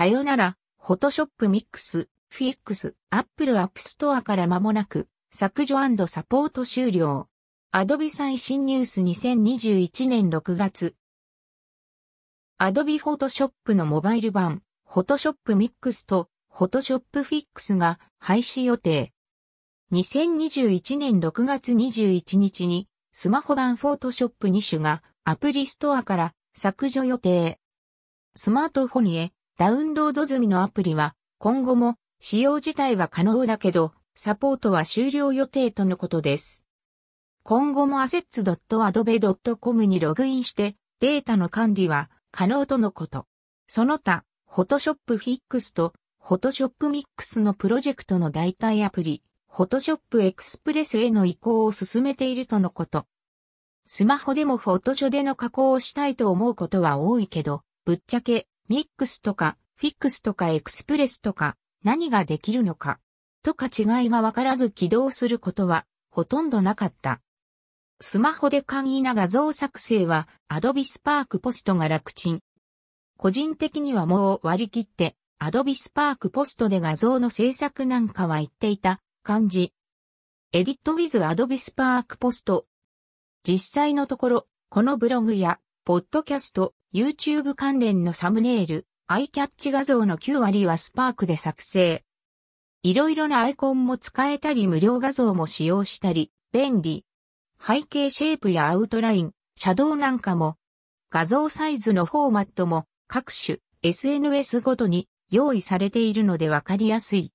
さよなら、フォトショップミックス、フィックス、アップルアップストアから間もなく、削除サポート終了。アドビ最新ニュース2021年6月。アドビフォトショップのモバイル版、フォトショップミックスとフォトショップフィックスが廃止予定。2021年6月21日にスマホ版フォトショップ2種がアプリストアから削除予定。スマートフォンへダウンロード済みのアプリは今後も使用自体は可能だけどサポートは終了予定とのことです。今後も assets.adobe.com にログインしてデータの管理は可能とのこと。その他、Photoshop Fix と Photoshop Mix のプロジェクトの代替アプリ、Photoshop Express への移行を進めているとのこと。スマホでもフォトショでの加工をしたいと思うことは多いけど、ぶっちゃけ、ミックスとか、フィックスとかエクスプレスとか、何ができるのか、とか違いがわからず起動することは、ほとんどなかった。スマホで簡易な画像作成は Adobe Spark Post が楽ちん。個人的にはもう割り切って Adobe Spark Post で画像の制作なんかは言っていた感じ。Edit with Adobe Spark Post。実際のところ、このブログや、ポッドキャスト、YouTube 関連のサムネイル、アイキャッチ画像の9割は Spark で作成。いろいろなアイコンも使えたり無料画像も使用したり、便利。背景シェイプやアウトライン、シャドウなんかも、画像サイズのフォーマットも各種 SNS ごとに用意されているのでわかりやすい。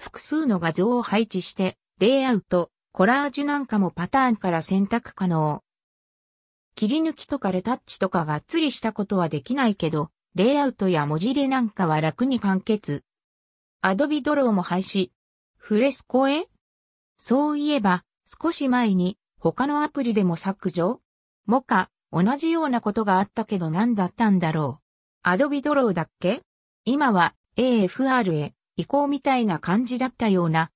複数の画像を配置して、レイアウト、コラージュなんかもパターンから選択可能。切り抜きとかレタッチとかがっつりしたことはできないけど、レイアウトや文字入れなんかは楽に完結。アドビドローも廃止。フレスコへ？そういえば、少し前に他のアプリでも削除？もか、同じようなことがあったけど何だったんだろう。アドビドローだっけ？今は AFR へ移行みたいな感じだったような。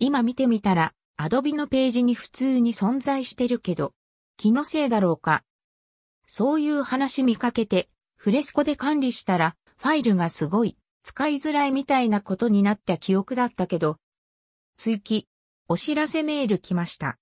今見てみたら、アドビのページに普通に存在してるけど、気のせいだろうか。そういう話見かけて、フレスコで管理したら、ファイルがすごい、使いづらいみたいなことになった記憶だったけど、追記、お知らせメール来ました。